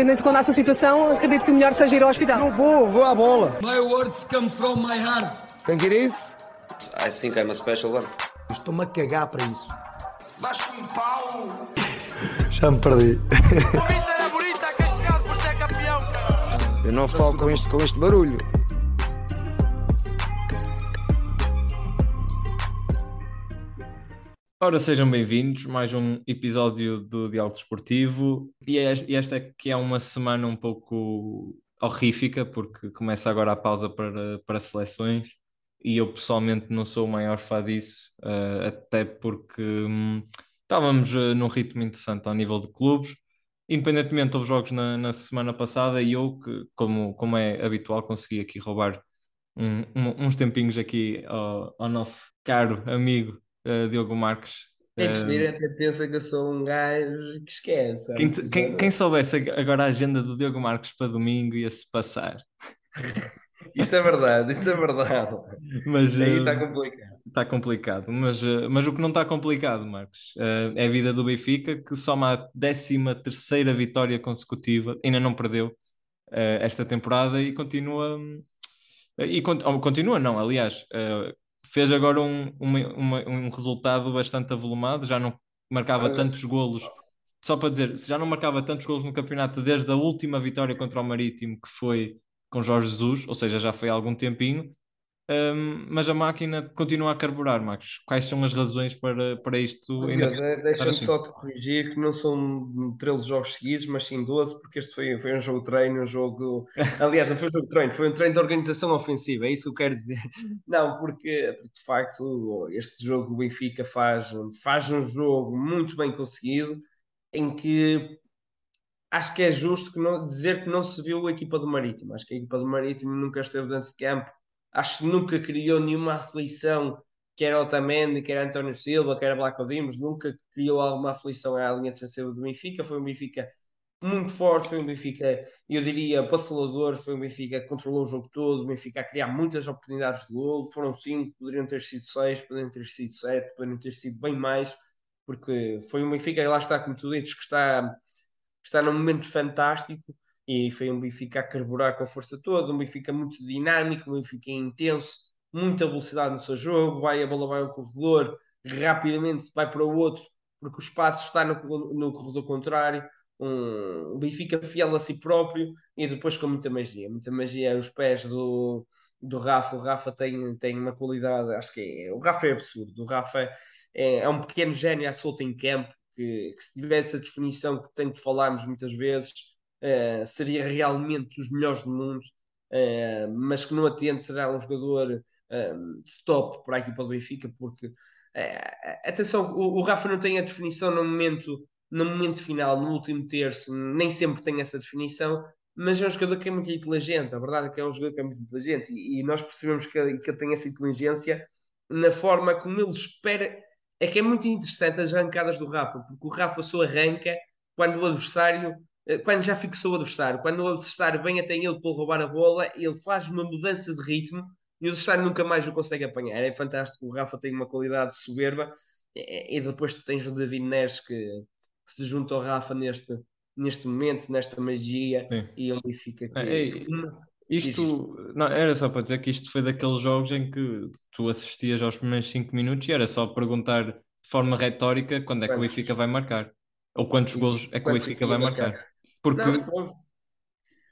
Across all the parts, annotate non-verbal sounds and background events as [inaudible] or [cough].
Tendo em conta a sua situação, acredito que o melhor seja ir ao hospital. Não vou, vou à bola. My words come from my heart. Think it is? I think I'm a special one. Estou-me a cagar para isso. Mas com pau. Já me perdi. Vista era bonita, quem chegasse por ser campeão, cara. Eu não falo com este, com este barulho. Ora, sejam bem-vindos, mais um episódio do Diálogo Desportivo. E e esta é que é uma semana um pouco horrífica, porque começa agora a pausa para, para seleções, e eu pessoalmente não sou o maior fã disso, eh, até porque hum, estávamos eh, num ritmo interessante ao nível de clubes. Independentemente, houve jogos na, na semana passada e eu, que, como, como é habitual, consegui aqui roubar um- um- uns tempinhos aqui ao, ao nosso caro amigo eh, Diogo Marques. Te Eh, vira até pensa que eu sou um gajo que esquece. quem, quem, quem soubesse ag- agora a agenda do Diogo Marques para domingo ia-se passar. [laughs] Isso é verdade, isso é verdade. Mas Aí eh, está complicado. está complicado. Mas, eh, mas o que não está complicado, Marcos, eh, é a vida do Benfica, que soma a 13 terceira vitória consecutiva, ainda não perdeu eh, esta temporada e continua. hum, E continua, não, aliás, eh, fez agora um, uma- uma- um resultado bastante avolumado, já não marcava Ah. tantos golos. Só para dizer, já não marcava tantos golos no campeonato desde a última vitória contra o Marítimo, que foi com Jorge Jesus, ou seja, já foi há algum tempinho, hum, mas a máquina continua a carburar, Marcos. Quais são as razões para, para isto de- Deixa-me assim. só te corrigir que não são 13 jogos seguidos, mas sim 12, porque este foi, foi um jogo de treino, um jogo. [laughs] Aliás, não foi um jogo de treino, foi um treino de organização ofensiva, é isso que eu quero dizer. [laughs] Não, porque porque, de facto este jogo o Benfica faz, faz um jogo muito bem conseguido, em que acho que é justo que não, dizer que não se viu a equipa do Marítimo. Acho que a equipa do Marítimo nunca esteve dentro de campo, acho que nunca criou nenhuma aflição, quer Otamendi, quer António Silva, quer Blaco Dimos, nunca criou alguma aflição à linha defensiva do Benfica. Foi um Benfica muito forte, foi um Benfica, eu diria, vacilador, foi um Benfica que controlou o jogo todo, o Benfica a criar muitas oportunidades de golo, foram cinco, poderiam ter sido seis, poderiam ter sido sete, poderiam ter sido bem mais, porque foi um Benfica, lá está, como tu dizes, que está está num momento fantástico e foi um Benfica a carburar com a força toda, um Benfica muito dinâmico, um Benfica intenso, muita velocidade no seu jogo, vai a bola vai um corredor, rapidamente vai para o outro, porque o espaço está no, no corredor contrário, um, um Benfica fiel a si próprio e depois com muita magia, muita magia os pés do, do Rafa, o Rafa tem, tem uma qualidade, acho que é, o Rafa é absurdo, o Rafa é, é um pequeno gênio à solta em campo, que, que se tivesse a definição que tanto falámos muitas vezes, eh, seria realmente dos melhores do mundo, eh, mas que não atende será um jogador eh, de top para a equipa do Benfica, porque eh, atenção, o, o Rafa não tem a definição no momento, no momento final, no último terço, nem sempre tem essa definição, mas é um jogador que é muito inteligente, a verdade é que é um jogador que é muito inteligente, e, e nós percebemos que, que ele tem essa inteligência na forma como ele espera é que é muito interessante as arrancadas do Rafa, porque o Rafa só arranca quando o adversário, eh, quando já fixou o adversário, quando o adversário vem até ele para roubar a bola, ele faz uma mudança de ritmo e o adversário nunca mais o consegue apanhar. É fantástico, o Rafa tem uma qualidade soberba e, depois tu tens o David Neres que, que se junta ao Rafa neste, neste momento, nesta magia Sim. e um Benfica que, É, é, Isto, não, era só para dizer que isto foi daqueles jogos em que tu assistias aos primeiros 5 minutos e era só perguntar de forma retórica quando é que o? Benfica vai marcar. Ou quantos golos é que o Benfica vai marcar. Porque, Não, foi,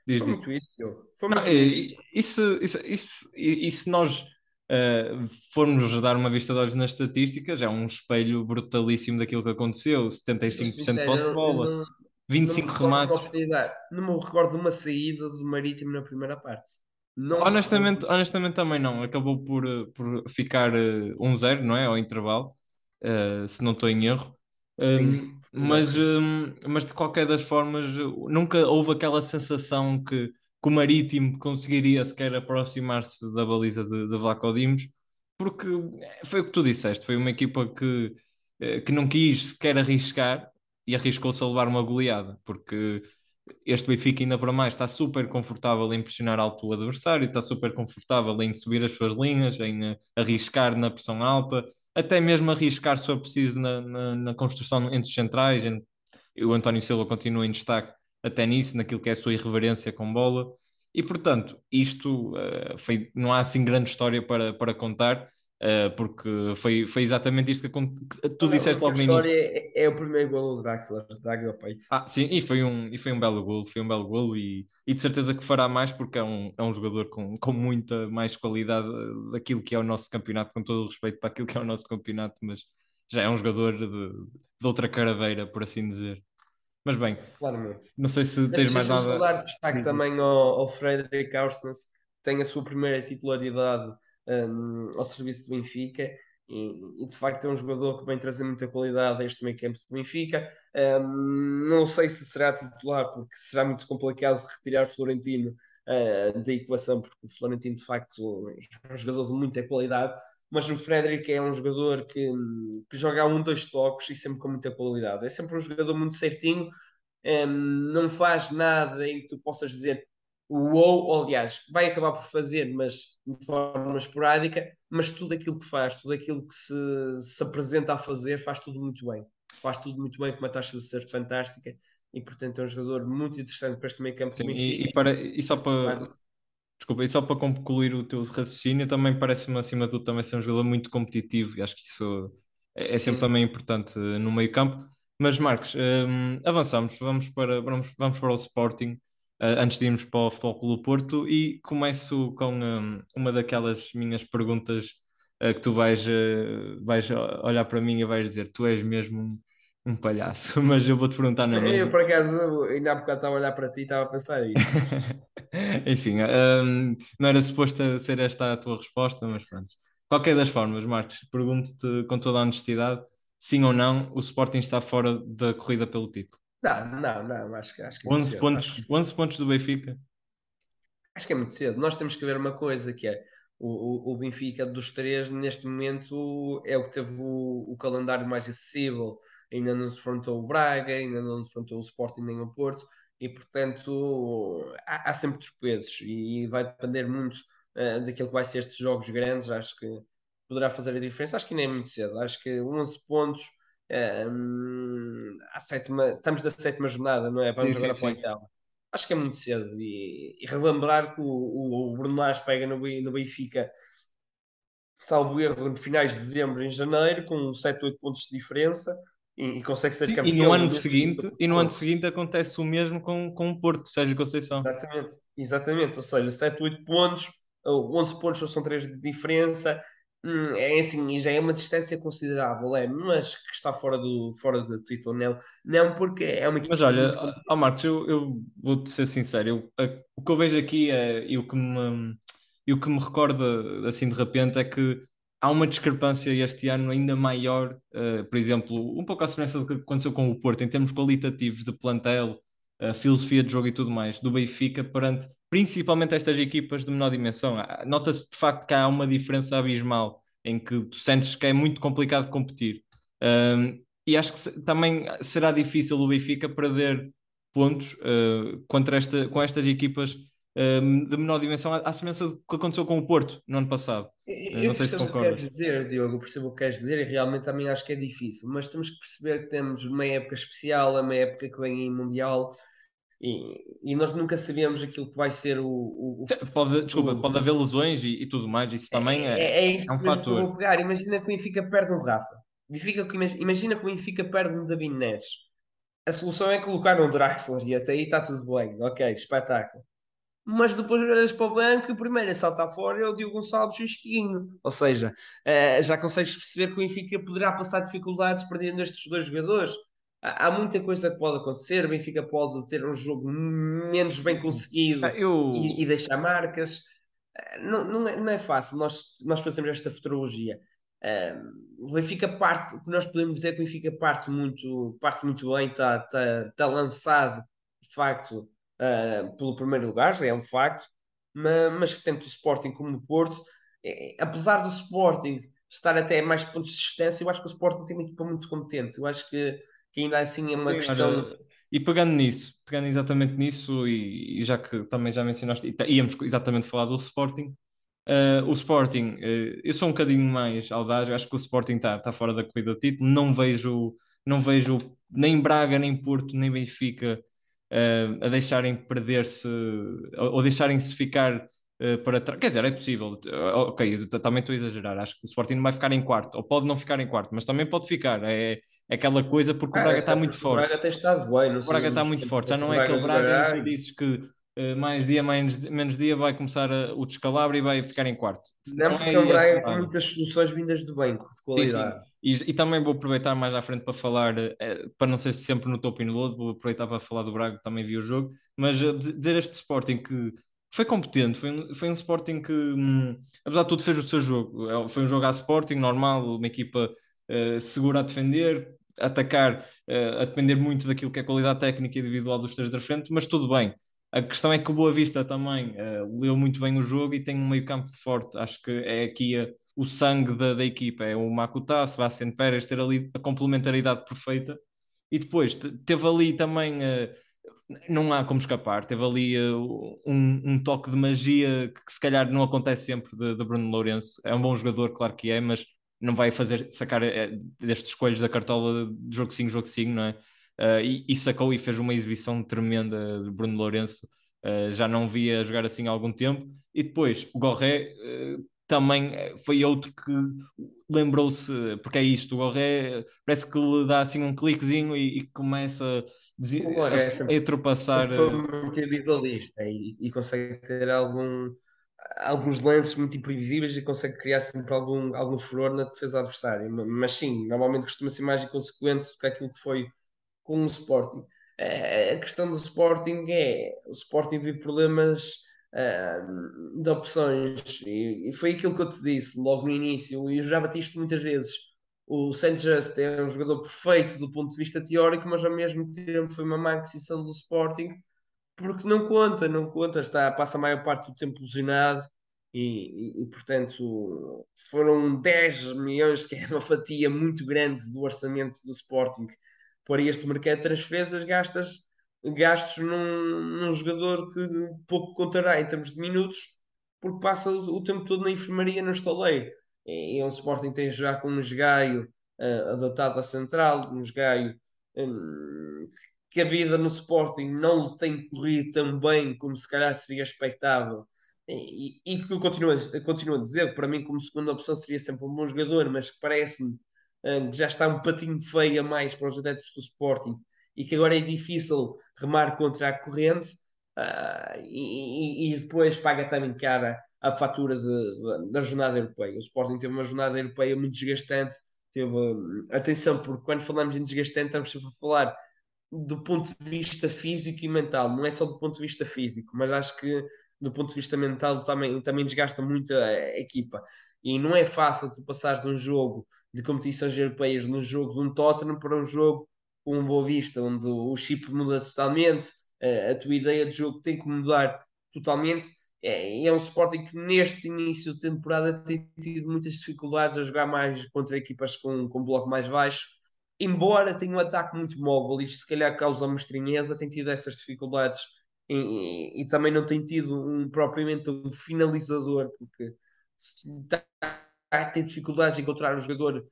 diz, foi muito isso, Diogo. Foi muito isso. isso, isso, isso, e, se nós eh, formos dar uma vista de olhos nas estatísticas, é um espelho brutalíssimo daquilo que aconteceu: 75% de posse de eu bola, não- não me 25 recordo de uma remates. Não me recordo de uma saída do Marítimo na primeira parte. Não me Honestamente, honestamente também não. Acabou por, eh, por ficar eh, 1-0, não é? Ao intervalo, eh, se não estou em erro. Sim, mas, mas de qualquer das formas, nunca houve aquela sensação que, que o Marítimo conseguiria sequer aproximar-se da baliza de, de Vlaco Dimos, porque foi o que tu disseste, foi uma equipa que, eh, que não quis sequer arriscar e arriscou-se a levar uma goleada, porque este Benfica ainda para mais está super confortável em pressionar alto o adversário, está super confortável em subir as suas linhas, em eh, arriscar na pressão alta, até mesmo arriscar se for preciso na, na, na construção entre os centrais. em- o António Silva continua em destaque até nisso, naquilo que é a sua irreverência com bola. E portanto, isto uh, foi, não há assim grande história para, para contar. Uh, porque foi, foi exatamente isto que, que tu disseste logo no início. A história é, é, o primeiro golo do Draxler, da Águia Peito. Ah, sim, e foi um, e foi um belo golo, foi um belo golo e, e de certeza que fará mais porque é um, é um jogador com, com muita mais qualidade daquilo que é o nosso campeonato, com todo o respeito para aquilo que é o nosso campeonato, mas já é um jogador de, de outra caraveira, por assim dizer. Mas bem, Claramente. não sei se tens mais nada. Dar destaque também ao, ao Frederick Aursnes, que tem a sua primeira titularidade um, ao serviço do Benfica. E, e, de facto é um jogador que vem trazer muita qualidade a este meio campo do Benfica. Um, não sei se será titular, porque será muito complicado retirar Florentino uh, da equação, porque o Florentino de facto é um jogador de muita qualidade. Mas o Frederick é um jogador que, que joga a um, dois toques e sempre com muita qualidade. É sempre um jogador muito certinho, um, não faz nada em que tu possas dizer ou, aliás, vai acabar por fazer, mas de forma esporádica, mas tudo aquilo que faz, tudo aquilo que se, se apresenta a fazer, faz tudo muito bem. Faz tudo muito bem, com uma taxa de ser fantástica, e portanto é um jogador muito interessante para este meio campo. Sim, e, e, para, e só para. Desculpa, e só para concluir o teu raciocínio, também parece-me acima de tudo também ser um jogador muito competitivo e acho que isso é, é sempre também importante no meio campo. Mas Marcos, um, avançamos, vamos para, vamos, vamos para o Sporting antes de irmos para o Futebol Clube Porto e começo com um, uma daquelas minhas perguntas uh, que tu vais, uh, vais olhar para mim e vais dizer tu és mesmo um, um palhaço, [laughs] mas eu vou-te perguntar na mesma. Eu por acaso ainda há bocado estava a olhar para ti e estava a pensar isso. [laughs] Enfim, um, não era suposto ser esta a tua resposta, mas pronto. Qualquer das formas, Marcos, pergunto-te com toda a honestidade, sim ou não, o Sporting está fora da corrida pelo título? Não, não, não, acho que, acho que é 11 cedo, pontos, acho 11 pontos do Benfica. Acho que é muito cedo. Nós temos que ver uma coisa que é o, o, o Benfica dos três neste momento é o que teve o, o calendário mais acessível. Ainda não defrontou o Braga, ainda não defrontou o Sporting nem o Porto e portanto há, há sempre tropeços e vai depender muito uh, daquilo que vai ser estes jogos grandes. Acho que poderá fazer a diferença. Acho que nem é muito cedo. Acho que 11 pontos um, a sétima, estamos na sétima jornada, não é? Vamos sim, agora sim, para o oitavo. Acho que é muito cedo. E, e relembrar que o, o, o Bruno Lage pega no, no Benfica, salvo erro, no finais de dezembro, em janeiro, com 7, 8 pontos de diferença. E, e consegue ser campeão. E no ano seguinte, e no ano seguinte acontece o mesmo com, com o Porto, Sérgio Conceição. Exatamente, exatamente. Ou seja, 7, 8 pontos, 11 pontos são 3 de diferença é assim, já é uma distância considerável, é, mas que está fora do, fora do título, não, não porque é uma equipe. Mas olha, muito... oh, Marcos, eu, eu vou-te ser sincero, eu, a, o que eu vejo aqui é, e o que me, e o que me recorda assim de repente é que há uma discrepância este ano ainda maior, uh, por exemplo, um pouco à semelhança do que aconteceu com o Porto, em termos qualitativos de plantel, uh, filosofia de jogo e tudo mais, do Benfica perante principalmente estas equipas de menor dimensão. Nota-se de facto que há uma diferença abismal em que tu sentes que é muito complicado competir. Um, e acho que também será difícil o Benfica perder pontos uh, contra esta, com estas equipas um, de menor dimensão, à semelhança do que aconteceu com o Porto no ano passado. Eu, não sei se concordas. O que queres dizer, Diogo, eu percebo o que queres dizer e realmente também acho que é difícil, mas temos que perceber que temos uma época especial, uma época que vem em Mundial e, e, nós nunca sabemos aquilo que vai ser o. o, pode, desculpa, o, pode haver lesões e, e, tudo mais, isso também é, é, é, isso é um fator. Que eu vou pegar. Imagina que o Benfica perde um Rafa. Imagina que o Benfica perde um David Neres. A solução é colocar um Draxler e até aí está tudo bem. Ok, espetáculo. Mas depois olhas para o banco e o primeiro a saltar fora é o Diogo Gonçalves e o Chiquinho. Ou seja, uh, já consegues perceber que o Benfica poderá passar dificuldades perdendo estes dois jogadores há muita coisa que pode acontecer. O Benfica pode ter um jogo menos bem conseguido ah, eu... e, e, deixar marcas. Ah, não, não, é, não é fácil nós, nós fazemos esta futurologia. o Benfica parte, o que nós podemos dizer é que o Benfica parte muito, parte muito bem, está tá, tá lançado de facto uh, pelo primeiro lugar, já é um facto, mas, mas tanto o Sporting como o Porto, é, apesar do Sporting estar até mais pontos de existência, eu acho que o Sporting tem uma equipa muito competente. Eu acho que que ainda assim é uma Sim, questão. Olha, e pegando nisso, pegando exatamente nisso, e, e, já que também já mencionaste, íamos exatamente falar do Sporting. Uh, o Sporting, uh, eu sou um bocadinho mais audaz, acho que o Sporting está tá fora da corrida do título, não vejo, não vejo nem Braga, nem Porto, nem Benfica uh, a deixarem perder-se ou, ou deixarem-se ficar para trás. Quer dizer, é possível. Ok, também estou a exagerar. Acho que o Sporting não vai ficar em quarto, ou pode não ficar em quarto, mas também pode ficar. É aquela coisa porque ah, o Braga está muito forte. O Braga tem estado bem, não O Braga está muito forte. Já não é aquele Braga que tu dizes que Uh, mais dia, menos, menos dia, vai começar a, o descalabro e vai ficar em quarto. Não, porque é o Braga com muitas soluções vindas do banco, de qualidade. Sim, sim. E, e, também vou aproveitar mais à frente para falar, eh, para não ser sempre no topo e no lodo, vou aproveitar para falar do Braga, também vi o jogo, mas uh, dizer este Sporting que foi competente, foi, um, foi um Sporting que, hum, apesar de tudo, fez o seu jogo. É, foi um jogo a Sporting, normal, uma equipa uh, segura a defender, atacar, uh, a depender muito daquilo que é a qualidade técnica individual dos três da frente, mas tudo bem. A questão é que o Boa Vista também uh, leu muito bem o jogo e tem um meio campo forte. Acho que é aqui o sangue da, da equipa. É o Makuta, Sebastián Pérez, ter ali a complementaridade perfeita. E depois teve ali também, uh, não há como escapar, teve ali um, um, toque de magia que, que, se calhar não acontece sempre de, de, Bruno Lourenço. É um bom jogador, claro que é, mas não vai fazer sacar destes escolhos da cartola de jogo sim, jogo sim, não é? Uh, e, e, sacou e fez uma exibição tremenda de Bruno Lourenço. Uh, já não via jogar assim há algum tempo. E depois o Gorré uh, também foi outro que lembrou-se, porque é isto, o Gorré parece que lhe dá assim um cliquezinho e, e começa a, a, a ultrapassar. Foi muito individualista e, e consegue ter algum alguns lances muito imprevisíveis e consegue criar sempre algum, algum furor na defesa adversária. Mas sim, normalmente costuma ser mais inconsequente do que aquilo que foi com o Sporting. A questão do Sporting é o Sporting vive problemas uh, de opções e, foi aquilo que eu te disse logo no início, e eu já bati isto muitas vezes. O Sanchez é um jogador perfeito do ponto de vista teórico, mas ao mesmo tempo foi uma má aquisição do Sporting porque não conta, não conta, está, passa a maior parte do tempo lesionado e, e, e, portanto foram 10 milhões, que é uma fatia muito grande do orçamento do Sporting. Para este mercado de transferências gastas gastos num, num jogador que pouco contará em termos de minutos porque passa o, o tempo todo na enfermaria no estaleiro. E, e um Sporting tem a jogar com um esgaio uh, adotado à central, um esgaio um, que a vida no Sporting não tem corrido tão bem como se calhar seria expectável e, que eu continuo, continuo a dizer para mim como segunda opção seria sempre um bom jogador, mas parece-me que já está um patinho feio a mais para os adeptos do Sporting e que agora é difícil remar contra a corrente uh, e, e, depois paga também cara a fatura de, de, da jornada europeia. O Sporting teve uma jornada europeia muito desgastante. Teve, atenção, porque quando falamos em desgastante, estamos sempre a falar do ponto de vista físico e mental, não é só do ponto de vista físico, mas acho que do ponto de vista mental também, também desgasta muito a, a equipa. E não é fácil tu passares de um jogo de competições europeias num jogo de um Tottenham para um jogo com um Boa Vista, onde o chip muda totalmente, a tua ideia de jogo tem que mudar totalmente. É, é um Sporting que neste início de temporada tem tido muitas dificuldades a jogar mais contra equipas com, com bloco mais baixo, embora tenha um ataque muito móvel, isto se calhar causa uma estranheza, tem tido essas dificuldades e, e, e também não tem tido um, propriamente um finalizador, porque está tem dificuldades em encontrar um jogador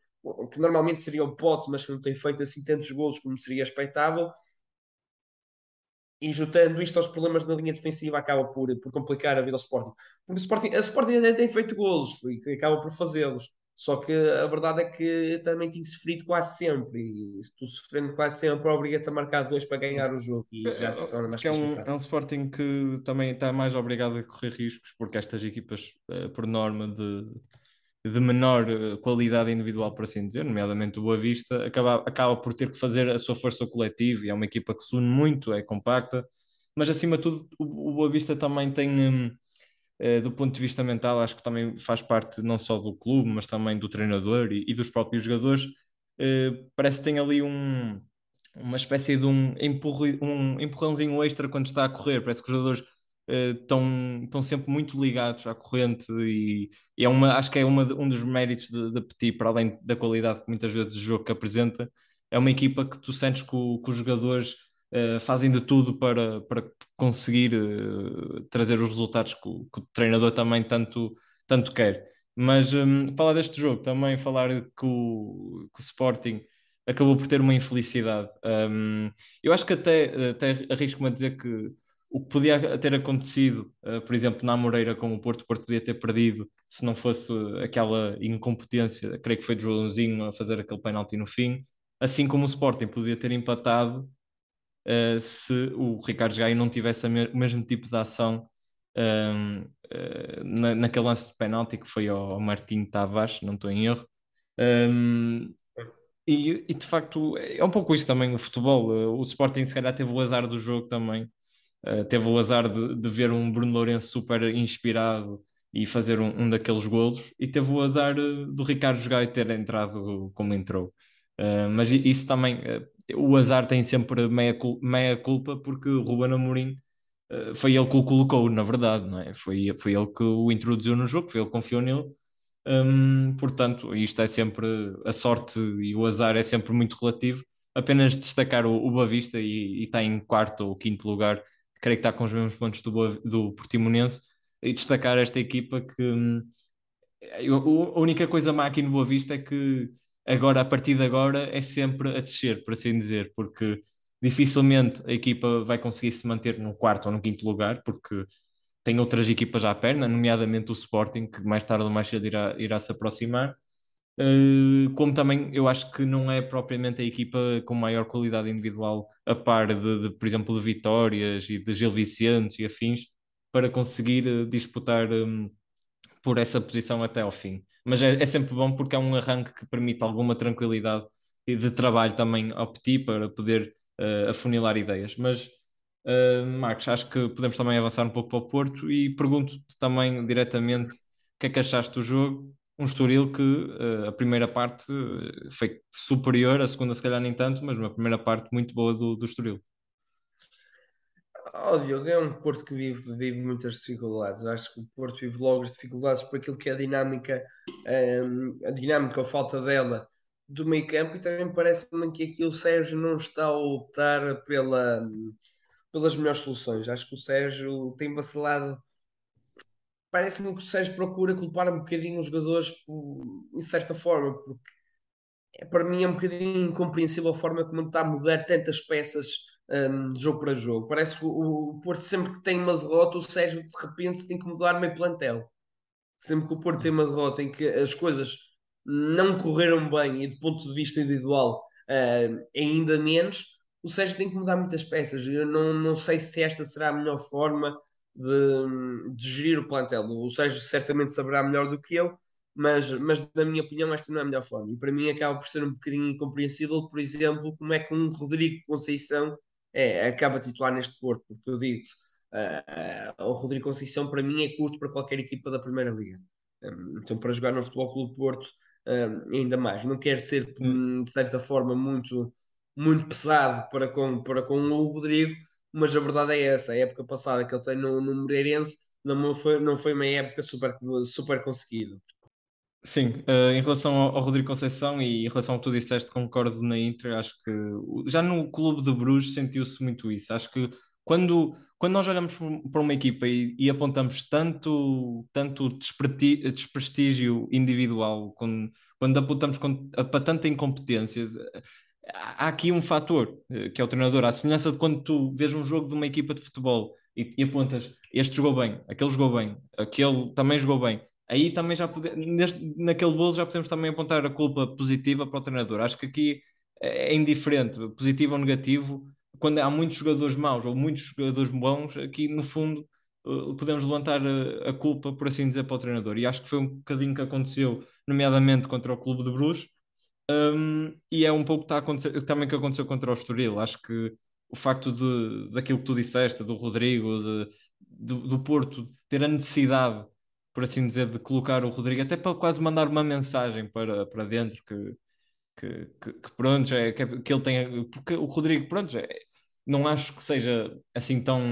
que normalmente seria o Pote, mas que não tem feito assim tantos golos como seria expectável. E juntando isto aos problemas na linha defensiva, acaba por, por complicar a vida ao Sporting. Porque o Sporting, a Sporting até tem feito golos e acaba por fazê-los. Só que a verdade é que também tem sofrido quase sempre. E se tu sofrendo quase sempre, obriga-te a marcar dois para ganhar o jogo. E já se torna mais é um, é um Sporting que também está mais obrigado a correr riscos, porque estas equipas, eh, por norma de de menor eh, qualidade individual, por assim dizer, nomeadamente o Boa Vista, acaba, acaba por ter que fazer a sua força coletiva e é uma equipa que se une muito, é compacta, mas acima de tudo o, o Boa Vista também tem, um, eh, do ponto de vista mental, acho que também faz parte não só do clube, mas também do treinador e, e dos próprios jogadores, eh, parece que tem ali um, uma espécie de um, empurri, um empurrãozinho extra quando está a correr, parece que os jogadores estão, estão sempre muito ligados à corrente e, e, é uma, acho que é uma, um dos méritos de Petit, para além da qualidade que muitas vezes o jogo que apresenta, é uma equipa que tu sentes que, o, que os jogadores uh, fazem de tudo para, para conseguir uh, trazer os resultados que o, que o, treinador também tanto, tanto quer. Mas um, falar deste jogo, também falar que o, que o Sporting acabou por ter uma infelicidade. Um, eu acho que até, até arrisco-me a dizer que o que podia ter acontecido, uh, por exemplo, na Moreira com o Porto, o Porto podia ter perdido se não fosse aquela incompetência, creio que foi de Joãozinho a fazer aquele penalti no fim, assim como o Sporting podia ter empatado uh, se o Ricardo Gaio não tivesse me o mesmo tipo de ação um, uh, na, naquele lance de penalti que foi ao, ao Martim Tavares, não estou em erro. Um, e, e, de facto é um pouco isso também o futebol. Uh, o Sporting se calhar teve o azar do jogo também. Uh, teve o azar de, de, ver um Bruno Lourenço super inspirado e fazer um, um daqueles golos, e teve o azar do Ricardo Gaio ter entrado como entrou. Uh, mas isso também, o azar tem sempre meia, meia culpa, porque o Ruben Amorim uh, foi ele que o colocou, na verdade, não é? Foi, foi ele que o introduziu no jogo, foi ele que confiou nele. Um, portanto, isto é sempre a sorte e o azar é sempre muito relativo. Apenas destacar o, o Boa Vista e, e está em quarto ou quinto lugar, creio que está com os mesmos pontos do, do Portimonense, e destacar esta equipa que hum, a única coisa má aqui no Boa Vista é que agora, a partir de agora, é sempre a descer, por assim dizer, porque dificilmente a equipa vai conseguir se manter no quarto ou no quinto lugar, porque tem outras equipas à perna, nomeadamente o Sporting, que mais tarde ou mais cedo irá, irá se aproximar. Uh, como também eu acho que não é propriamente a equipa com maior qualidade individual, a par de, de por exemplo, de Vitórias e de Gil Vicente e afins, para conseguir uh, disputar um, por essa posição até ao fim mas é, é, sempre bom porque é um arranque que permite alguma tranquilidade e de trabalho também ao Petit para poder uh, afunilar ideias. Mas, uh, Marcos, acho que podemos também avançar um pouco para o Porto e pergunto-te também diretamente o que é que achaste do jogo. Um Estoril que uh, a primeira parte foi superior, a segunda se calhar nem tanto, mas uma primeira parte muito boa do, do Estoril. Oh, Diogo, é um Porto que vive, vive muitas dificuldades. Acho que o Porto vive logo as dificuldades por aquilo que é a dinâmica, um, a dinâmica ou falta dela do meio campo e também parece-me que aqui o Sérgio não está a optar pela, pelas melhores soluções. Acho que o Sérgio tem vacilado. Parece-me que o Sérgio procura culpar um bocadinho os jogadores em certa forma, porque é, para mim é um bocadinho incompreensível a forma como está a mudar tantas peças um, jogo para jogo. Parece que o, o, Porto, sempre que tem uma derrota, o Sérgio de repente tem que mudar meio plantel. Sempre que o Porto tem uma derrota em que as coisas não correram bem e do ponto de vista individual uh, ainda menos, o Sérgio tem que mudar muitas peças. Eu não, não sei se esta será a melhor forma de, de gerir o plantel. O Sérgio certamente saberá melhor do que eu, mas, mas na minha opinião esta não é a melhor forma. E para mim acaba por ser um bocadinho incompreensível, por exemplo, como é que um Rodrigo Conceição é, acaba titular neste Porto, porque eu digo, uh, uh, o Rodrigo Conceição para mim é curto para qualquer equipa da Primeira Liga. Um, então, para jogar no Futebol Clube Porto, um, ainda mais. Não quero ser, hum, de certa forma, muito, muito pesado para com, para com o Rodrigo, mas a verdade é essa. A época passada que ele tem no, no Moreirense não foi, não foi uma época super, super conseguida. Sim, uh, em relação ao, ao, Rodrigo Conceição e em relação ao que tu disseste, concordo na Inter, acho que já no clube de Bruges sentiu-se muito isso. Acho que quando, quando nós olhamos para uma equipa e, e apontamos tanto, tanto desprestígio individual, quando, quando apontamos para tanta incompetência, há aqui um fator, eh, que é o treinador, à semelhança de quando tu vês um jogo de uma equipa de futebol e, e apontas, este jogou bem, aquele jogou bem, aquele também jogou bem aí também já pode, neste, naquele bolo já podemos também apontar a culpa positiva para o treinador. Acho que aqui é indiferente, positivo ou negativo, quando há muitos jogadores maus ou muitos jogadores bons, aqui no fundo eh, podemos levantar a, culpa, por assim dizer, para o treinador. E acho que foi um bocadinho que aconteceu, nomeadamente contra o Clube de Bruges, um, e é um pouco que acontecer, também que aconteceu contra o Estoril. Acho que o facto de, daquilo que tu disseste, do Rodrigo, de, do, do Porto, ter a necessidade por assim dizer, de colocar o Rodrigo, até para quase mandar uma mensagem para, para dentro que, que, que, que pronto, é, que, que, ele tenha. Porque o Rodrigo, pronto, é, não acho que seja assim tão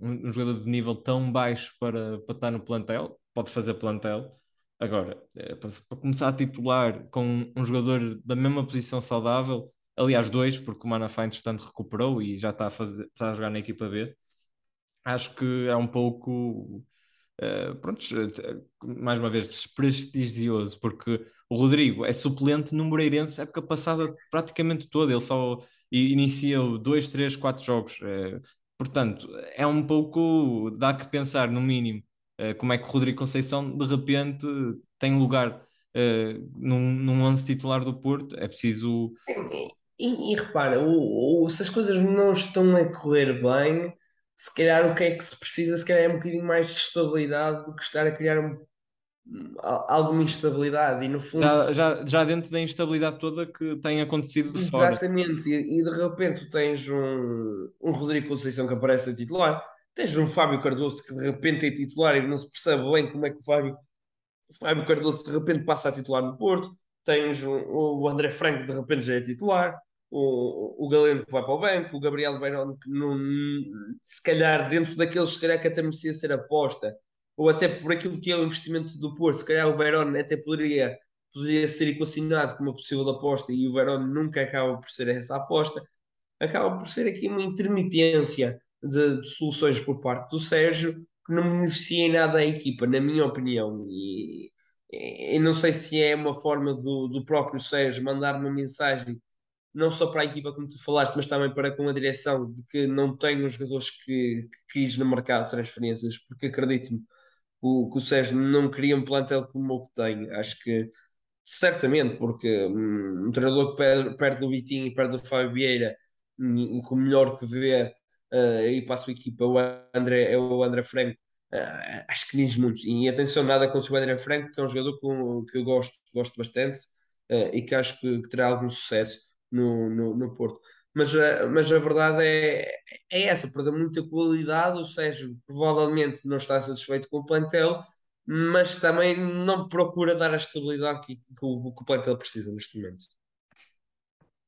um, jogador de nível tão baixo para, para estar no plantel, pode fazer plantel. Agora, é, para, para, começar a titular com um jogador da mesma posição saudável, aliás, dois, porque o Manafá, entretanto, recuperou e já está a, fazer, está a jogar na equipa B, acho que é um pouco uh, pronto, mais uma vez, desprestigioso, porque o Rodrigo é suplente no Moreirense época passada praticamente toda, ele só iniciou dois, três, quatro jogos. Uh, portanto, é um pouco, dá que pensar, no mínimo, como é que o Rodrigo Conceição de repente tem lugar num, num lance titular do Porto, é preciso. E, e repara, o, o, se as coisas não estão a correr bem, se calhar o que é que se precisa, se calhar é um bocadinho mais de estabilidade do que estar a criar um, alguma instabilidade. E no fundo já, já, já dentro da instabilidade toda que tem acontecido de exatamente. Fora. E, e, de repente tens um, um Rodrigo Conceição que aparece a titular tens um Fábio Cardoso que de repente é titular e não se percebe bem como é que o Fábio, o Fábio Cardoso de repente passa a titular no Porto tens um, o André Franco que de repente já é titular o, o Galeno que vai para o banco, o Gabriel Beirão que não, se calhar dentro daqueles se calhar que até merecia ser aposta ou até por aquilo que é o investimento do Porto, se calhar o Verón até poderia, poderia ser equacionado como uma possível aposta e o Verón nunca acaba por ser essa aposta, acaba por ser aqui uma intermitência de, de soluções por parte do Sérgio que não beneficia em nada a equipa, na minha opinião. E, e não sei se é uma forma do, do próprio Sérgio mandar uma mensagem não só para a equipa como tu falaste, mas também para com a direção de que não tem os jogadores que, que quis no mercado de transferências, porque acredito-me, o, que o Sérgio não queria um plantel como o que tem. Acho que certamente, porque hum, um treinador que perde, perde o Vitinho e perde o Fábio Vieira, hum, com o melhor que vê uh, aí para a sua equipa, o André, é o André Franco. Uh, acho que diz muito. E atenção, nada contra o André Franco, que é um jogador que, que eu gosto, gosto bastante uh, e que acho que, que terá algum sucesso no, no, no Porto mas, mas a verdade é, é essa, perdeu muita qualidade. O Sérgio provavelmente não está satisfeito com o plantel, mas também não procura dar a estabilidade que, que, o, que o plantel precisa neste momento.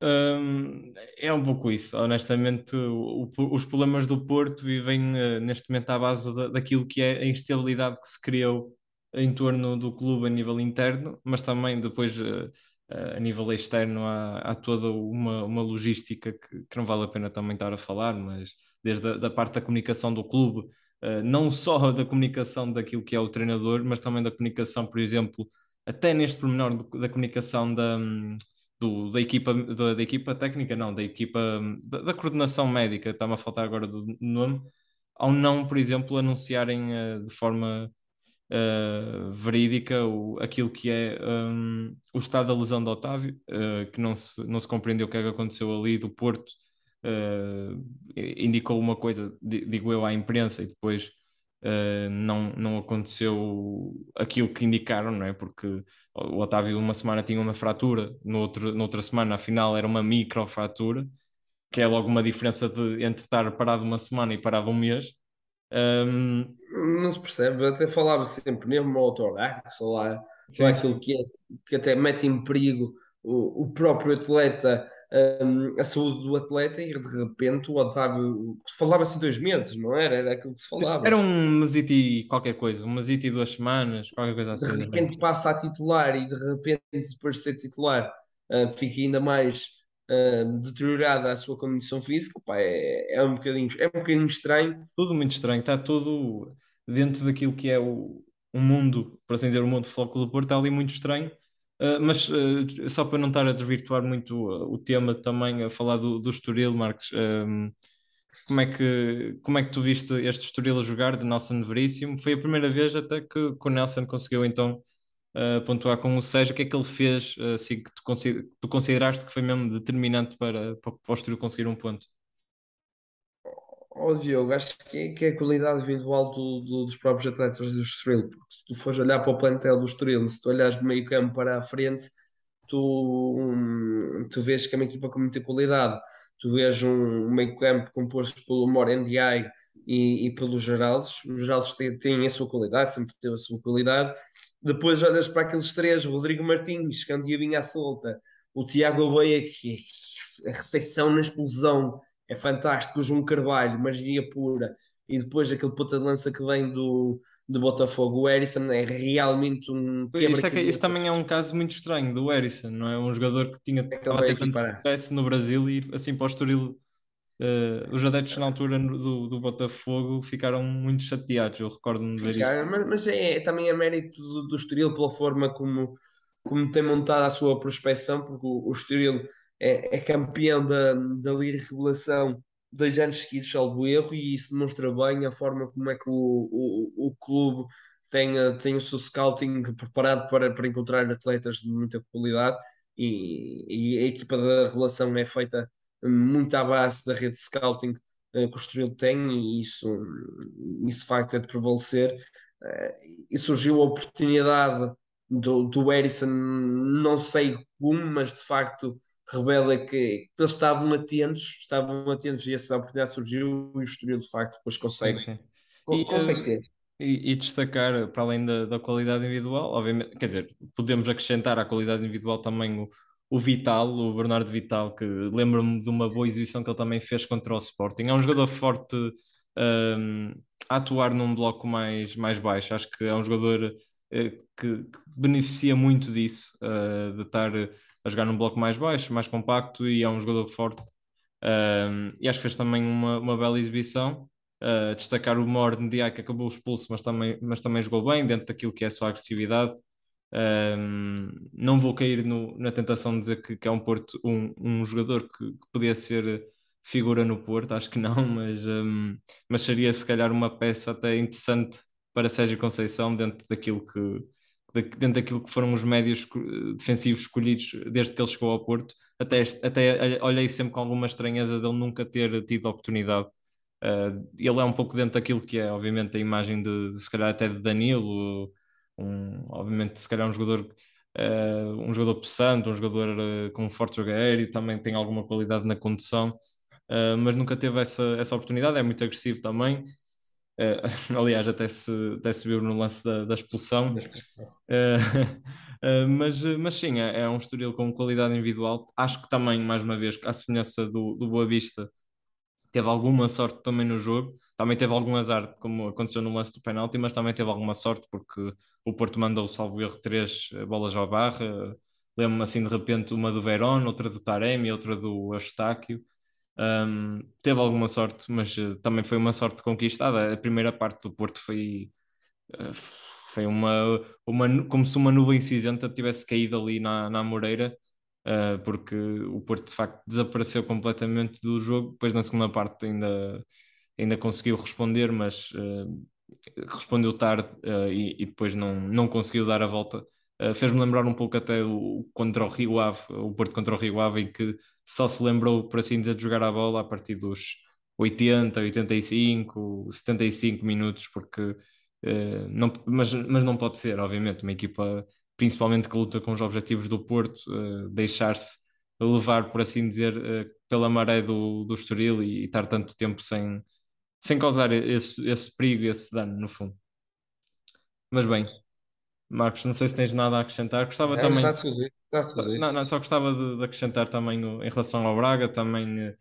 Hum, é um pouco isso, honestamente. O, o, os problemas do Porto vivem uh, neste momento à base da, daquilo que é a instabilidade que se criou em torno do clube a nível interno, mas também depois. Uh, a nível externo há, há toda uma, uma logística que, que, não vale a pena também estar a falar, mas desde a da parte da comunicação do clube, uh, não só [laughs] da comunicação daquilo que é o treinador, mas também da comunicação, por exemplo, até neste pormenor da comunicação da, do, da, equipa, da, da, equipa técnica, não, da equipa da, da coordenação médica, está-me a faltar agora do nome, ao não, por exemplo, anunciarem uh, de forma uh, verídica o, aquilo que é um, o estado da lesão de Otávio, uh, que não se, não se compreendeu o que é que aconteceu ali do Porto, uh, indicou uma coisa, digo eu, à imprensa e depois não, não aconteceu aquilo que indicaram, não é? Porque o Otávio uma semana tinha uma fratura, no outro, noutra semana afinal era uma microfratura, que é logo uma diferença de, entre estar parado uma semana e parado um mês. Um, não se percebe, até falava sempre mesmo autorgax, ou lá, lá aquilo que, é, que até mete em perigo o, o próprio atleta, um, a saúde do atleta, e de repente o Otávio falava-se dois meses, não era? Era aquilo que se falava. Era um mesite qualquer coisa, um mesite duas semanas, qualquer coisa assim. De repente passa a titular e de repente, depois de ser titular, uh, fica ainda mais uh, deteriorada a sua condição física, pá, é, é, um bocadinho, é um bocadinho estranho. Tudo muito estranho, está tudo dentro daquilo que é o, o mundo, por assim dizer, o mundo do Futebol do Porto, está ali muito estranho. Uh, mas uh, só para não estar a desvirtuar muito uh, o tema também a falar do, do Estoril, Marcos, como, é que, como é que tu viste este Estoril a jogar de Nelson Veríssimo? Foi a primeira vez até que, que o Nelson conseguiu então pontuar com o Sérgio, o que é que ele fez assim, que tu, consider, tu consideraste que foi mesmo determinante para, para, o Estoril conseguir um ponto? Ó Diogo, acho que é, que é a qualidade individual do, do, dos próprios atletas do Estoril, porque se tu fores olhar para o plantel do Estoril, se tu olhares de meio campo para a frente, tu, um, tu vês que é uma equipa com muita qualidade. Tu vês um meio campo composto pelo Morendiai e, e pelo Geraldes. Os Geraldes têm, têm a sua qualidade, sempre teve a sua qualidade. Depois olhas para aqueles três, o Rodrigo Martins, que é um dia vinha à solta, o Tiago Oveia, que, que a recepção na explosão é fantástico. O João Carvalho, magia pura. E depois aquele ponta de lança que vem do, do Botafogo, o Erisson, é realmente um quebra isso, é que, isso também é um caso muito estranho do Erisson, não é? Um jogador que tinha é tanto sucesso no Brasil e assim para o Estoril uh, os adeptos na altura do, do Botafogo ficaram muito chateados, eu recordo-me de ver. Mas, mas é, também é mérito do, do Estoril pela forma como, como tem montado a sua prospecção, porque o, o Estoril é, é campeão da, da Liga Revelação dois anos seguidos, salvo erro, e isso demonstra bem a forma como é que o, o, o clube tem, tem o seu scouting preparado para, para encontrar atletas de muita qualidade e, e a equipa da Revelação é feita muito à base da rede de scouting uh, que o Estoril tem e isso, isso de facto é de prevalecer. Uh, e surgiu a oportunidade do, do Erison, não sei como, mas de facto revela que eles estavam atentos, estavam atentos e essa oportunidade surgiu e o Estoril de facto depois consegue, sim, sim. consegue ter. E, e, destacar, para além da, da, qualidade individual, obviamente, quer dizer, podemos acrescentar à qualidade individual também o, o Vital, o Bernardo Vital, que lembro-me de uma boa exibição que ele também fez contra o Sporting. É um jogador forte um, a atuar num bloco mais, mais baixo. Acho que é um jogador uh, que, que, beneficia muito disso, uh, de estar a jogar num bloco mais baixo, mais compacto, e é um jogador forte. Um, e acho que fez também uma, uma bela exibição. Uh, destacar o Mord dia que acabou expulso, mas também, mas também jogou bem dentro daquilo que é a sua agressividade. Um, não vou cair no, na tentação de dizer que, que é um Porto, um, um jogador que, que, podia ser figura no Porto, acho que não, [laughs] mas, um, mas seria se calhar uma peça até interessante para Sérgio Conceição dentro daquilo que dentro daquilo que foram os médios defensivos escolhidos desde que ele chegou ao Porto. Até, até olhei sempre com alguma estranheza dele nunca ter tido oportunidade. Uh, ele é um pouco dentro daquilo que é, obviamente, a imagem de, de se calhar até de Danilo, um, obviamente, se calhar um jogador, uh, um jogador pesante, um jogador uh, com um forte jogo aéreo, também tem alguma qualidade na condução, uh, mas nunca teve essa, essa oportunidade, é muito agressivo também. [laughs] aliás, até se, até se viu no lance da, da expulsão. [laughs] Mas, mas sim, é, é um Estoril com qualidade individual. Acho que também, mais uma vez, à semelhança do, do Boa Vista, teve alguma sorte também no jogo. Também teve algum azar, como aconteceu no lance do penalti, mas também teve alguma sorte porque o Porto mandou, salvo erro, três eh, bolas ao barra. Lembro-me assim de repente uma do Verón, outra do Taremi, outra do Astáquio. Um, teve alguma sorte, mas uh, também foi uma sorte conquistada. A primeira parte do Porto foi, uh, foi uma, uma, como se uma nuvem cinzenta tivesse caído ali na, na Moreira uh, porque o Porto de facto desapareceu completamente do jogo. Depois na segunda parte ainda, ainda conseguiu responder, mas uh, respondeu tarde uh, e, e, depois não, não conseguiu dar a volta. Fez-me lembrar um pouco até o contra o Rio Ave, o Porto contra o Rio Ave, em que só se lembrou, por assim dizer, de jogar a bola a partir dos 80, 85, 75 minutos, porque não, mas, mas não pode ser, obviamente, uma equipa principalmente que luta com os objetivos do Porto, uh, deixar-se levar, por assim dizer, uh, pela maré do, do Estoril e, e, estar tanto tempo sem, sem causar esse, esse perigo, esse dano, no fundo. Mas bem, Marcos, não sei se tens nada a acrescentar. Gostava é, também. Está tudo, está tudo não, não, só gostava de, de acrescentar também no, em relação ao Braga, também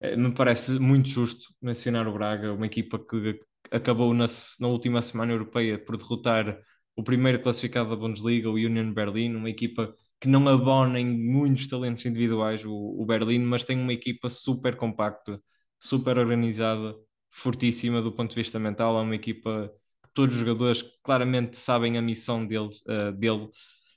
eh, me parece muito justo mencionar o Braga, uma equipa que acabou na, na última semana europeia por derrotar o primeiro classificado da Bundesliga, o Union Berlin, uma equipa que não abona em muitos talentos individuais, o, o Berlim, mas tem uma equipa super compacta, super organizada, fortíssima do ponto de vista mental. É uma equipa que todos os jogadores claramente sabem a missão deles, uh, dele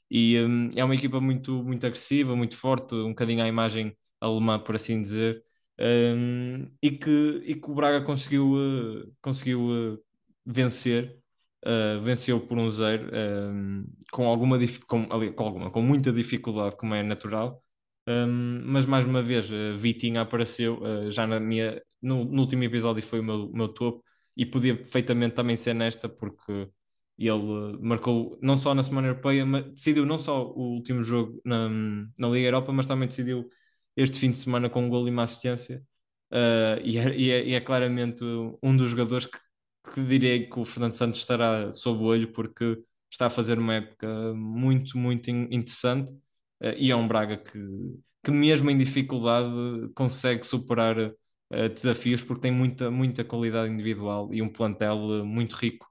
e um, é uma equipa muito, muito agressiva, muito forte, um bocadinho à imagem alemã, por assim dizer. Um, e, que, e que o Braga conseguiu, uh, conseguiu uh, vencer Uh, venceu por um zero um, com alguma com, com, alguma com muita dificuldade como é natural um, mas mais uma vez uh, Vitinha apareceu uh, já na minha no, no, último episódio foi o meu, meu topo e podia perfeitamente também ser nesta porque ele marcou não só na semana europeia mas decidiu não só o último jogo na, na Liga Europa mas também decidiu este fim de semana com um gol e uma assistência. E é, e, é, e, é, claramente um dos jogadores que que direi que o Fernando Santos estará sob o olho porque está a fazer uma época muito, muito interessante e é um Braga que, que mesmo em dificuldade consegue superar uh, desafios porque tem muita, muita qualidade individual e um plantel uh, muito rico.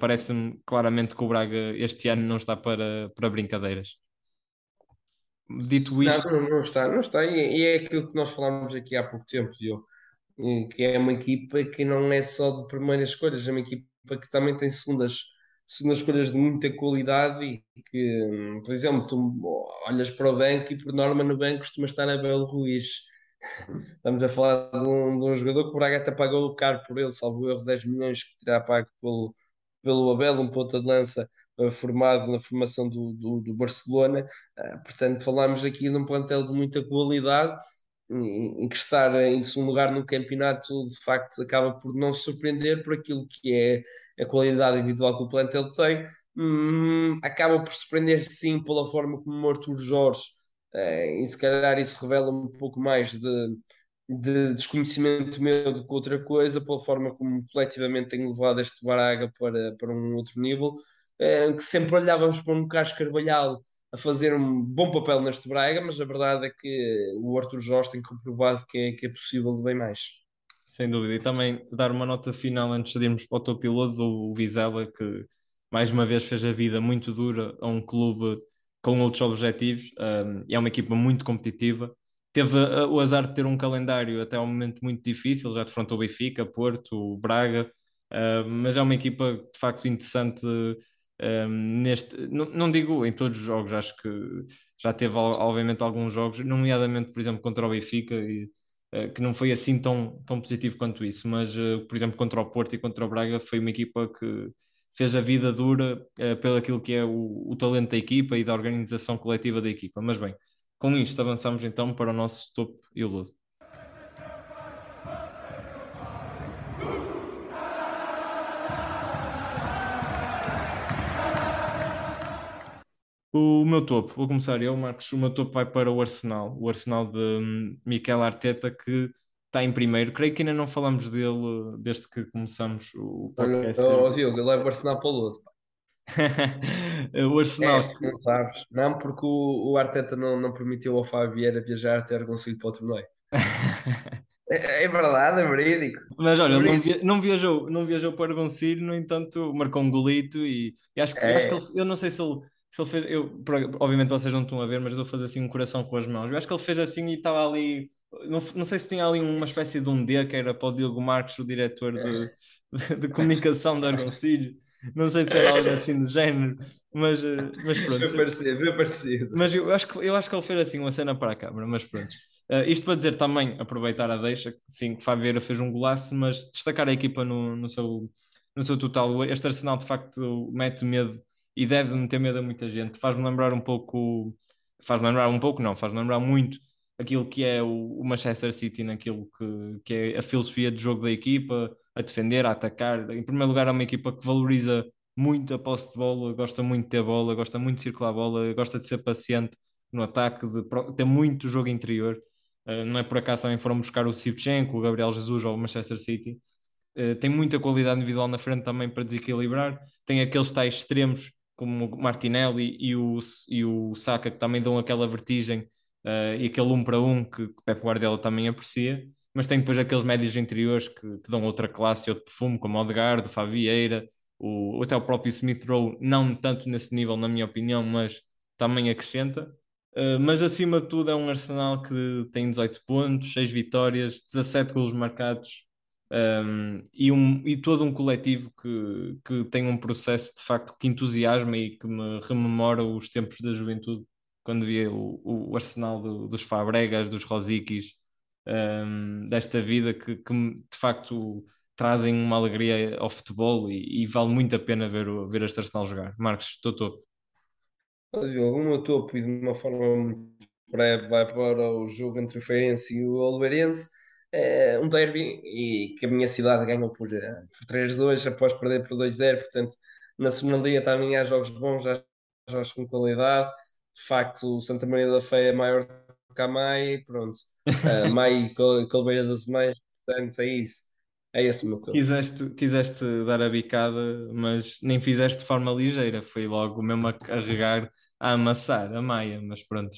Parece-me claramente que o Braga este ano não está para, para brincadeiras. Dito isto. Não, não, não está, não está, e, e, é aquilo que nós falámos aqui há pouco tempo, Diogo que é uma equipa que não é só de primeiras escolhas, é uma equipa que também tem segundas, segundas escolhas de muita qualidade e que, por exemplo, tu olhas para o banco e por norma no banco costuma estar Abel Ruiz. [laughs] Estamos a falar de um, de um jogador que o Braga até pagou caro por ele, salvo erro 10 milhões que terá pago pelo, pelo Abel, um ponta de lança uh, formado na formação do, do, do Barcelona. Uh, portanto, falamos aqui de um plantel de muita qualidade em que estar em segundo lugar no campeonato de facto acaba por não surpreender por aquilo que é a qualidade individual que o plantel tem, hum, acaba por surpreender sim pela forma como o Arthur Jorge, eh, e se calhar isso revela um pouco mais de, de desconhecimento meu do que outra coisa, pela forma como coletivamente tenho levado este Braga para, para um outro nível, eh, que sempre olhávamos para um Carlos Carvalhal a fazer um bom papel neste Braga, mas a verdade é que o Arthur Jorge tem comprovado que é, que é possível de bem mais. Sem dúvida. E também dar uma nota final antes de irmos para o teu piloto, do Vizela, que mais uma vez fez a vida muito dura a um clube com outros objetivos. Um, é uma equipa muito competitiva. Teve o azar de ter um calendário até ao momento muito difícil, já defrontou o Benfica, Porto, Braga, uh, mas é uma equipa de facto interessante um, neste, não, não, digo em todos os jogos, acho que já teve obviamente alguns jogos, nomeadamente, por exemplo, contra o Benfica, e, uh, que não foi assim tão, tão positivo quanto isso, mas, uh, por exemplo, contra o Porto e contra o Braga, foi uma equipa que fez a vida dura uh, pelo aquilo que é o, o talento da equipa e da organização coletiva da equipa. Mas bem, com isto avançamos então para o nosso topo e o ludo. O meu topo, vou começar eu, Marcos. O meu topo vai para o Arsenal, o Arsenal de um, Mikel Arteta, que está em primeiro. Creio que ainda não falamos dele desde que começamos o podcast. Olha, oh, Diogo, eu levo o Arsenal para o Lodo. [laughs] o Arsenal. É, não sabes, não, porque o, o Arteta não, não permitiu ao Fábio Vieira viajar até Argoncilho para o torneio. [laughs] É, é, verdade, é verídico. Mas olha, Não, via, não, viajou, não viajou para Argoncilho, no entanto, marcou um golito e, e acho que, é. acho que ele, eu não sei se ele se ele fez, eu, obviamente vocês não estão a ver, mas eu vou fazer assim um coração com as mãos. Eu acho que ele fez assim e estava ali. Não, não sei se tinha ali uma espécie de um D que era para o Diogo Marques, o diretor de, de, [laughs] de comunicação da Argoncilho. Não sei se era algo assim do género, mas, eh, mas pronto. Bem parecido, bem parecido. Mas eu acho, que, eu acho que ele fez assim uma cena para a câmara, mas pronto. Uh, isto para dizer também, aproveitar a deixa, sim, que Fabieira fez um golaço, mas destacar a equipa no, no, seu, no seu total. Este Arsenal de facto mete medo e deve meter medo a muita gente. Faz-me lembrar um pouco, faz-me lembrar um pouco, não, faz-me lembrar muito aquilo que é o, Manchester City naquilo que, que é a filosofia de jogo da equipa, a defender, a atacar. Em primeiro lugar, é uma equipa que valoriza muito a posse de bola, gosta muito de ter bola, gosta muito de circular a bola, gosta de ser paciente no ataque, de ter muito jogo interior. Uh, não é por acaso também foram buscar o Sivchenko, o Gabriel Jesus ou o Manchester City. Uh, tem muita qualidade individual na frente também para desequilibrar. Tem aqueles tais extremos como o Martinelli e o, e o Saka, que também dão aquela vertigem uh, e aquele um para um que, que Pep Guardiola também aprecia, mas tem depois aqueles médios interiores que, que dão outra classe, outro perfume, como o Odegaard, o Favieira, o, até o próprio Smith Rowe, não tanto nesse nível, na minha opinião, mas também acrescenta. Uh, mas acima de tudo é um Arsenal que tem 18 pontos, 6 vitórias, 17 golos marcados, um, e, um, e todo um coletivo que, que tem um processo de facto que entusiasma e que me rememora os tempos da juventude, quando via o, o arsenal do, dos Fabregas, dos Rosiquis, um, desta vida que, que de facto trazem uma alegria ao futebol e, e, vale muito a pena ver, ver este Arsenal jogar. Marcos, estou todo. Alguma topo e de uma forma muito breve vai para o jogo entre o Feirense e o Oliveirense é, um derby e que a minha cidade ganhou por, eh, por 3-2 após perder por 2-0. Portanto, na segunda liga também há jogos bons, há jogos com qualidade. De facto, o Santa Maria da Fé é maior do que a Mai, pronto. [laughs] Uh, Mai e Colbeira das Mães, portanto, é isso. É esse o meu topo. Quiseste, quiseste dar a bicada, mas nem fizeste de forma ligeira, foi logo mesmo a carregar, a amassar a Maia, mas pronto.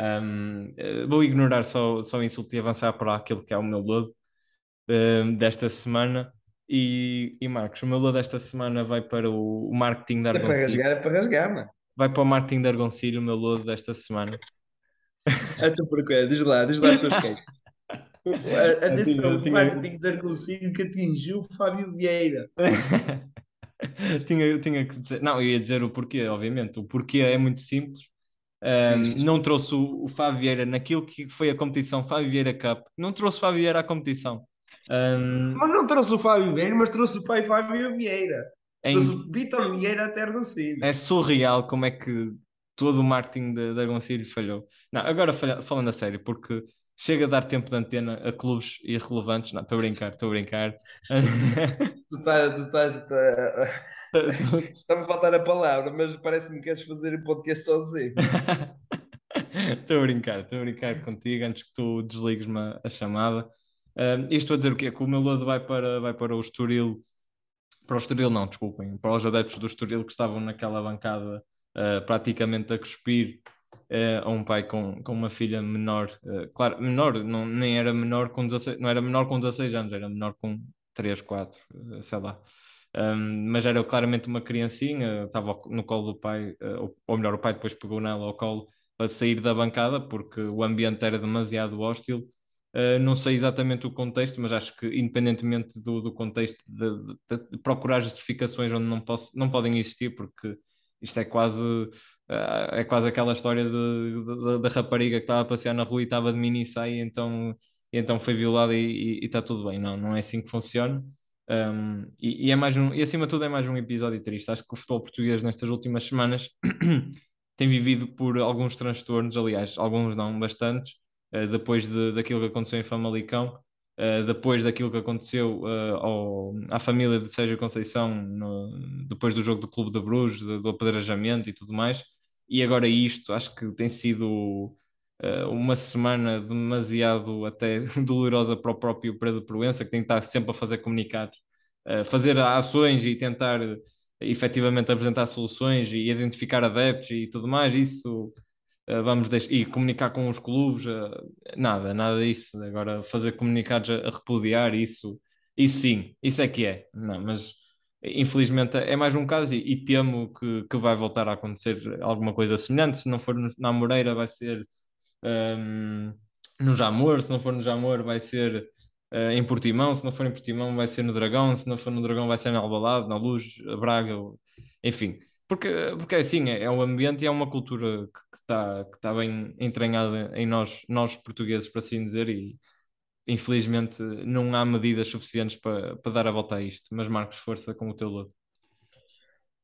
Um, eh, vou ignorar só, só o insulto e avançar para aquilo que é o meu lodo um, desta semana. E, e Marcos, o meu lodo desta semana vai para o, o marketing da Argoncilho. É para rasgar, é para rasgar, mano. Vai para o marketing da Argoncilho, o meu lodo desta semana. [laughs] Até porque, diz lá, diz lá as tuas queixas. [laughs] A- Atenção, o marketing de Argoncilho que atingiu o Fábio Vieira. [laughs] tinha, tinha que dizer, não, eu ia dizer o porquê, obviamente. O porquê é muito simples. Um, não trouxe o, o Fábio Vieira naquilo que foi a competição Fábio Vieira Cup, não trouxe o Fábio Vieira à competição. Um, Mas não trouxe o Fábio Vieira, mas trouxe o pai Fábio Vieira. em- Trouxe o Vitor Vieira até Argoncilho. é surreal como é que todo o marketing da Agoncilho falhou. Não, agora falando a sério, porque chega a dar tempo de antena a clubes irrelevantes. Não, estou a brincar, estou a brincar. [laughs] Tu estás. Tu estás tá- Está-me [laughs] a faltar a palavra, mas parece-me que queres fazer o podcast sozinho. [laughs] Estou a brincar, estou a brincar contigo antes que tu desligues-me a, chamada. Um, isto a dizer o quê? Que o meu lodo vai para, vai para o Estoril, para o Estoril não, desculpem, para os adeptos do Estoril que estavam naquela bancada uh, praticamente a cuspir uh, a um pai com, com uma filha menor, uh, claro, menor, não, nem era menor com 16, não era menor com 16 anos, era menor com 3, 4, uh, sei lá. Um, mas era claramente uma criancinha, estava no colo do pai, ou, melhor, o pai depois pegou nela ao colo para sair da bancada porque o ambiente era demasiado hostil. Uh, não sei exatamente o contexto, mas acho que independentemente do, do contexto de, de- de procurar justificações onde não, posso, não podem existir, porque isto é quase, é quase aquela história da rapariga que estava a passear na rua e estava de mini saia então, então foi violada e está tudo bem. Não, não é assim que funciona. Um, e, e é mais um, e acima de tudo é mais um episódio triste. Acho que o futebol português nestas últimas semanas [coughs] tem vivido por alguns transtornos, aliás, alguns não, bastantes, eh, depois de, daquilo que aconteceu em Famalicão, eh, depois daquilo que aconteceu eh, ao- à família de Sérgio Conceição no- depois do jogo do Clube de Bruges, do, do apedrejamento e tudo mais, e agora isto, acho que tem sido eh, uma semana demasiado até [laughs] dolorosa para o próprio Pedro Proença, que tem que estar sempre a fazer comunicados, fazer ações e tentar eh, efetivamente apresentar soluções e identificar adeptos e tudo mais, isso eh, vamos deixar, e comunicar com os clubes, nada, nada disso. Agora fazer comunicados a repudiar isso, isso sim, isso é que é, não, mas infelizmente é mais um caso e, e temo que, que vai voltar a acontecer alguma coisa semelhante. Se não for na Moreira, vai ser ehm, no Jamor, se não for no Jamor, vai ser eh, em Portimão, se não for em Portimão, vai ser no Dragão, se não for no Dragão, vai ser na Alvalade, na Luz, Braga, enfim. Porque, porque é assim, é, é um ambiente e é uma cultura que está que tá bem entranhada em nós, nós portugueses, para assim dizer, e infelizmente não há medidas suficientes para, para dar a volta a isto. Mas Marcos, força com o teu lodo.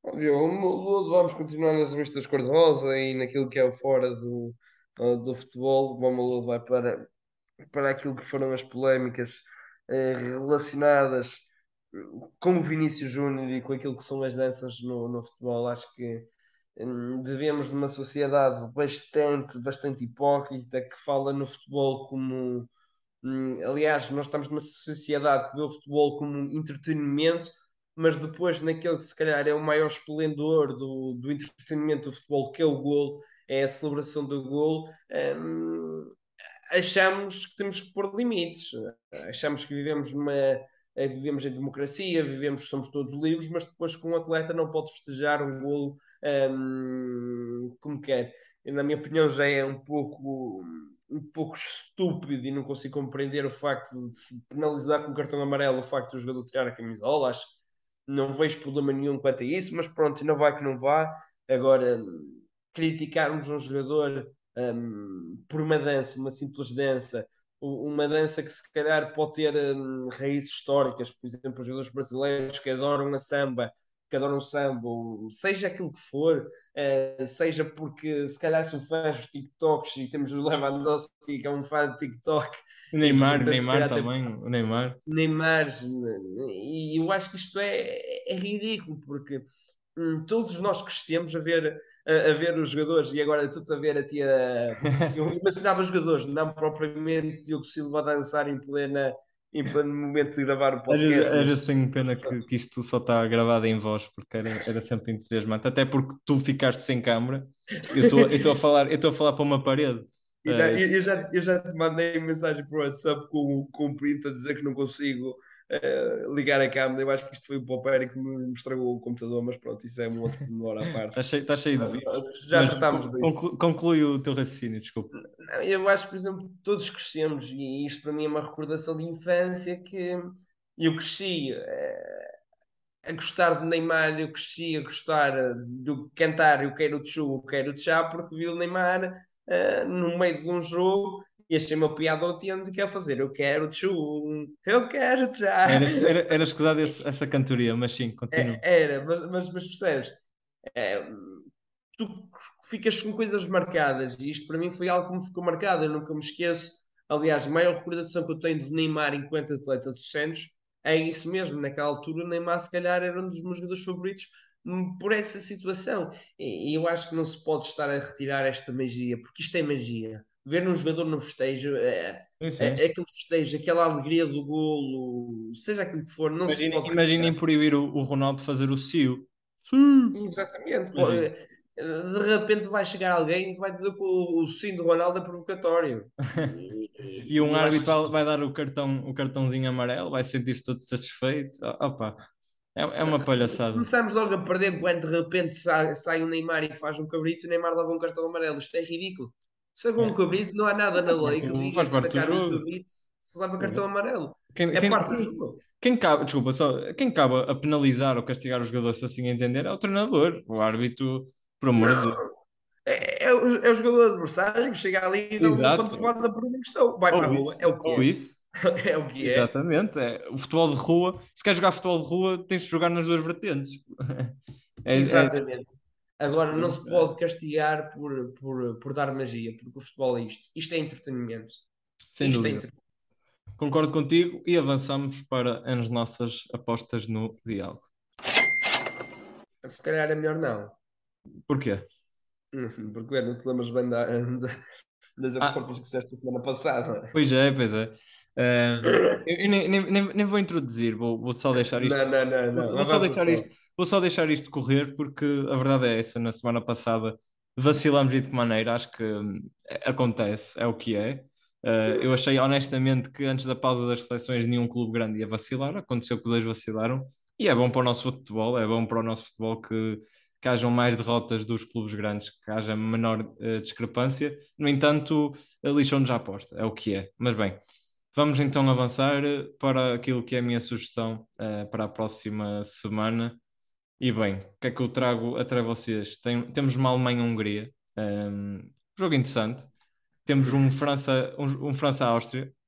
O Ludo, vamos continuar nas revistas cor-de-rosa e naquilo que é o fora do, uh, do futebol. O meu Ludo vai para, para aquilo que foram as polémicas eh, relacionadas eh, com o Vinícius Júnior e com aquilo que são as danças no, no futebol. Acho que hum, vivemos numa sociedade bastante, bastante hipócrita que fala no futebol como. Hum, aliás, nós estamos numa sociedade que vê o futebol como um entretenimento mas depois naquele que se calhar é o maior esplendor do, do entretenimento do futebol, que é o golo, é a celebração do golo, hum, achamos que temos que pôr limites. Achamos que vivemos numa vivemos em democracia, vivemos, somos todos livres, mas depois que um atleta não pode festejar um golo hum, como quer. Na minha opinião já é um pouco um pouco estúpido e não consigo compreender o facto de se penalizar com cartão amarelo o facto do jogador tirar a camisola. Acho não vejo problema nenhum quanto a isso, mas pronto, não vai que não vá. Agora, criticarmos um jogador hum, por uma dança, uma simples dança, uma dança que se calhar pode ter hum, raízes históricas, por exemplo, os jogadores brasileiros que adoram a samba, que adoram o samba, seja aquilo que for, eh, seja porque se calhar são fãs dos TikToks e temos o Lewandowski que é um fã de TikTok O Neymar, portanto, se Neymar tem- também, o Neymar. Neymar, e eu acho que isto é, é ridículo, porque hum, todos nós crescemos a ver, a, a ver os jogadores, e agora tu a ver a tia. [laughs] Eu imaginava os jogadores, não propriamente Diogo Silva a dançar em, plena, em pleno momento de gravar o podcast. às vezes tenho pena que, que isto só está gravado em voz, porque era, era sempre entusiasmante, até porque tu ficaste sem câmara, eu estou a falar, eu estou a falar para uma parede. E Eh, eu, já, eu já te mandei mensagem por WhatsApp com, com o print a dizer que não consigo, uh, ligar a câmera. Eu acho que isto foi o Poperi que me estragou o computador, mas pronto, isso é um outro pormenor à [laughs] parte. Está cheio, está cheio de vídeos. Já tratámos disso. Conclu, conclui o teu raciocínio, desculpa. Não, eu acho, por exemplo, todos crescemos e isto para mim é uma recordação de infância que eu cresci. Uh, a gostar de Neymar, eu cresci a gostar do cantar Eu Quero o Chu, Eu Quero o Chá, porque vi o Neymar uh, no meio de um jogo e achei uma piada autêntica que é fazer Eu Quero o Chu, Eu Quero Chá. Era, era, era escusado essa cantoria, mas sim, continua. É, era, mas, mas, mas percebes? É, tu ficas com coisas marcadas e isto para mim foi algo que me ficou marcado, eu nunca me esqueço. Aliás, a maior recordação que eu tenho de Neymar enquanto atleta dos Santos é isso mesmo. Naquela altura, Neymar, se calhar, era um dos meus jogadores favoritos hum, por essa situação. E, eu acho que não se pode estar a retirar esta magia, porque isto é magia. Ver um jogador no festejo, é, é, é aquele festejo, aquela alegria do golo, seja aquilo que for, não imaginem, se pode. Imaginem proibir o, o, Ronaldo fazer o Cio. Exatamente. Pô, de repente vai chegar alguém e vai dizer que o, o sim do Ronaldo é provocatório. E, [laughs] e um árbitro que... vai dar o, cartão, o cartãozinho amarelo, vai sentir-se todo satisfeito. Opa, é, é uma palhaçada. Começamos logo a perder quando de repente sai, sai o Neymar e faz um cabrito e o Neymar leva um cartão amarelo. Isto é ridículo. Se é um cabrito, não há nada na lei que diga parte sacar um cabrito se leva cartão amarelo. Quem, é quem, parte do jogo. Quem cabe, desculpa, só, quem cabe a penalizar ou castigar os jogadores, se assim entender, é o treinador. O árbitro por amor de Deus. É, é, o, é o jogador adversário que chega ali e não pode falar da pergunta questão. Vai para a rua, é o que Ou é. Isso. [laughs] é o que é. Exatamente. É. O futebol de rua, se quer jogar futebol de rua, tens de jogar nas duas vertentes. [laughs] É, é, Exatamente. Agora, não se pode castigar por, por, por dar magia, porque o futebol é isto. Isto é entretenimento. Sem isto é dúvida. É Concordo contigo e avançamos para as nossas apostas no diálogo. Se calhar é melhor não. Porquê? [laughs] Porque não te lembras bem da, da, das ah. apostas que disseste na semana passada. Pois é, pois é. Uh, eu nem, nem, nem, vou introduzir, vou, vou só deixar isto. Não, não, não. não. Vou, vou só deixar isto, vou só deixar isto correr porque a verdade é essa. Na semana passada vacilamos de que maneira, acho que hum, acontece, é o que é. Uh, eu achei honestamente que antes da pausa das seleções nenhum clube grande ia vacilar, aconteceu que dois vacilaram e é bom para o nosso futebol, é bom para o nosso futebol que que hajam mais derrotas dos clubes grandes, que haja menor uh, discrepância. No entanto, a lixão-nos a aposta, é o que é. Mas bem, vamos então avançar para aquilo que é a minha sugestão uh, para a próxima semana. E bem, o que é que eu trago até vocês? Tem, temos uma Alemanha-Hungria, um, jogo interessante. Temos um França-Áustria, um, um França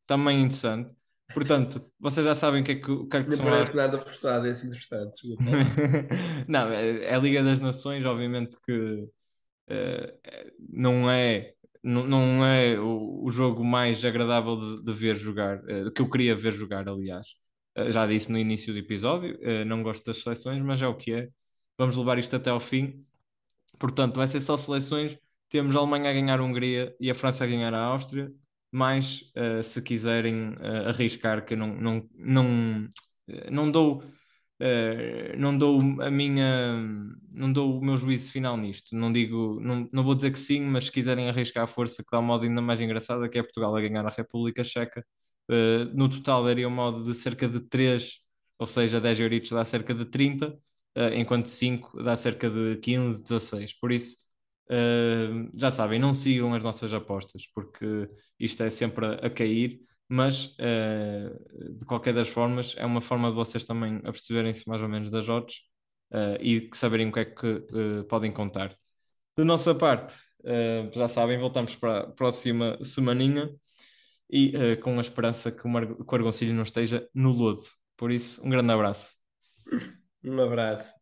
também interessante. Portanto, vocês já sabem o que é que, o que, é que Não parece nada forçado, é assim interessante, desculpa. [laughs] não, é, é, a Liga das Nações, obviamente que uh, não é, não, não é o, o jogo mais agradável de, de ver jogar, uh, que eu queria ver jogar, aliás. Uh, já disse no início do episódio, não gosto das seleções, mas é o que é. Vamos levar isto até ao fim. Portanto, vai ser só seleções. Temos a Alemanha a ganhar a Hungria e a França a ganhar a Áustria mas uh, se quiserem uh, arriscar, que não, não, não, eh, não dou. Uh, não dou a minha não dou o meu juízo final nisto não digo não, não vou dizer que sim mas se quiserem arriscar a força que dá um modo ainda mais engraçado que é Portugal a ganhar a República Checa uh, no total daria um modo de cerca de 3 ou seja 10 euritos dá cerca de 30 uh, enquanto 5 dá cerca de 15, 16 por isso Uh, já sabem, não sigam as nossas apostas, porque isto é sempre a, a cair, mas de qualquer das formas é uma forma de vocês também aperceberem-se mais ou menos das odds e saberem o que é que podem contar. Da nossa parte, já sabem, voltamos para a próxima semaninha e com a esperança que o, Mar que o não esteja no lodo. Por isso, um grande abraço. Um abraço.